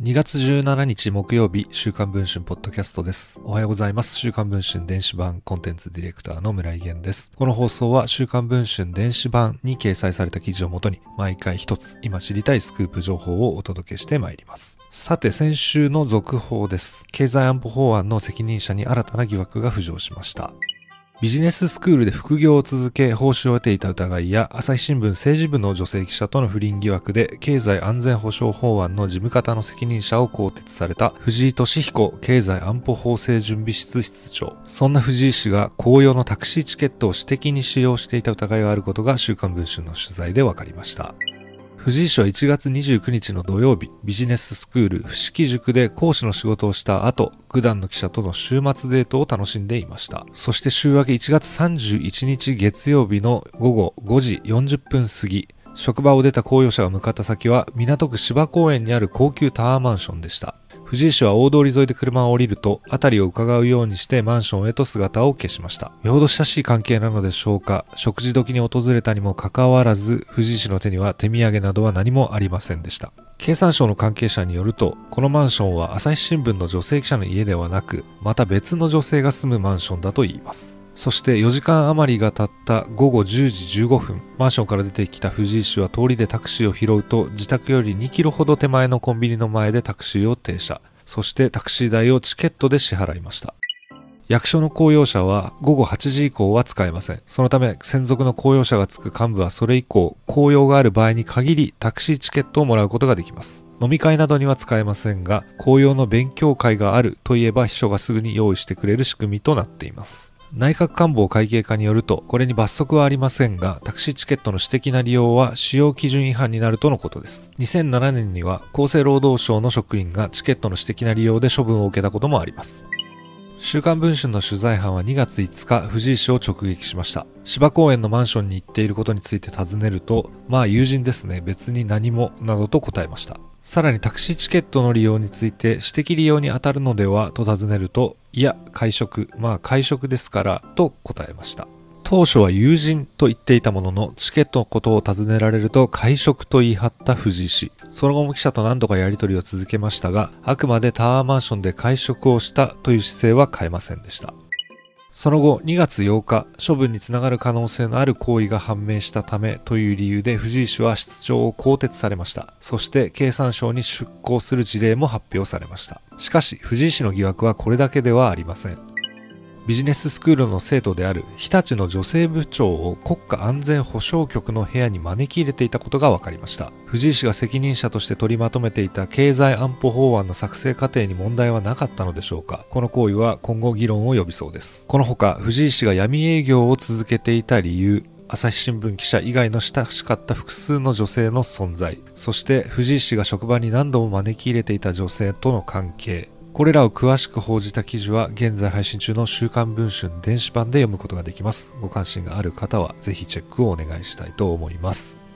2月17日木曜日、週刊文春ポッドキャストです。おはようございます。週刊文春電子版コンテンツディレクターの村井源です。この放送は週刊文春電子版に掲載された記事をもとに、毎回一つ今知りたいスクープ情報をお届けしてまいります。さて、先週の続報です。経済安保法案の責任者に新たな疑惑が浮上しました。ビジネススクールで副業を続け報酬を得ていた疑いや朝日新聞政治部の女性記者との不倫疑惑で経済安全保障法案の事務方の責任者を更迭された藤井俊彦経済安保法制準備室室長。そんな藤井氏が公用のタクシーチケットを私的に使用していた疑いがあることが週刊文春の取材で分かりました。藤井氏は1月29日の土曜日、ビジネススクール、伏木塾で講師の仕事をした後、九段の記者との週末デートを楽しんでいました。そして週明け1月31日月曜日の午後5時40分過ぎ、職場を出た公用車が向かった先は港区芝公園にある高級タワーマンションでした。藤井氏は大通り沿いで車を降りると、辺りを伺うようにしてマンションへと姿を消しました。よほど親しい関係なのでしょうか、食事時に訪れたにもかかわらず、藤井氏の手には手土産などは何もありませんでした。経産省の関係者によると、このマンションは朝日新聞の女性記者の家ではなく、また別の女性が住むマンションだといいます。そして4時間余りが経った午後10時15分、マンションから出てきた藤井氏は通りでタクシーを拾うと、自宅より2キロほど手前のコンビニの前でタクシーを停車。そしてタクシー代をチケットで支払いました。役所の公用車は午後8時以降は使えません。そのため、専属の公用車がつく幹部はそれ以降、公用がある場合に限りタクシーチケットをもらうことができます。飲み会などには使えませんが、公用の勉強会があるといえば秘書がすぐに用意してくれる仕組みとなっています。内閣官房会計課によると、これに罰則はありませんが、タクシーチケットの私的な利用は使用基準違反になるとのことです。2007年には厚生労働省の職員がチケットの私的な利用で処分を受けたこともあります。週刊文春の取材班は2月5日、藤井氏を直撃しました。芝公園のマンションに行っていることについて尋ねると、まあ友人ですね、別に何も、などと答えました。さらにタクシーチケットの利用について私的利用に当たるのではと尋ねると、いや、会食、まあ会食ですから、と答えました。当初は友人と言っていたものの、チケットのことを尋ねられると会食と言い張った藤井氏。その後も記者と何度かやり取りを続けましたが、あくまでタワーマンションで会食をしたという姿勢は変えませんでした。その後、2月8日、処分につながる可能性のある行為が判明したためという理由で藤井氏は出張を更迭されました。そして経産省に出向する事例も発表されました。しかし、藤井氏の疑惑はこれだけではありません。ビジネススクールの生徒である日立の女性部長を国家安全保障局の部屋に招き入れていたことが分かりました。藤井氏が責任者として取りまとめていた経済安保法案の作成過程に問題はなかったのでしょうか。この行為は今後議論を呼びそうです。このほか藤井氏が闇営業を続けていた理由朝日新聞記者以外の親しかった複数の女性の存在そして藤井氏が職場に何度も招き入れていた女性との関係これらを詳しく報じた記事は現在配信中の週刊文春電子版で読むことができます。ご関心がある方はぜひチェックをお願いしたいと思います。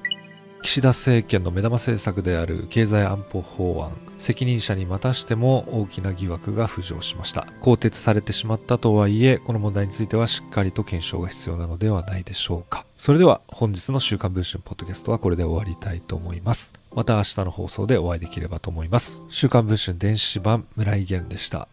岸田政権の目玉政策である経済安保法案責任者にまたしても大きな疑惑が浮上しました更迭されてしまったとはいえこの問題についてはしっかりと検証が必要なのではないでしょうかそれでは本日の週刊文春ポッドキャストはこれで終わりたいと思いますまた明日の放送でお会いできればと思います。週刊文春電子版村井源でした。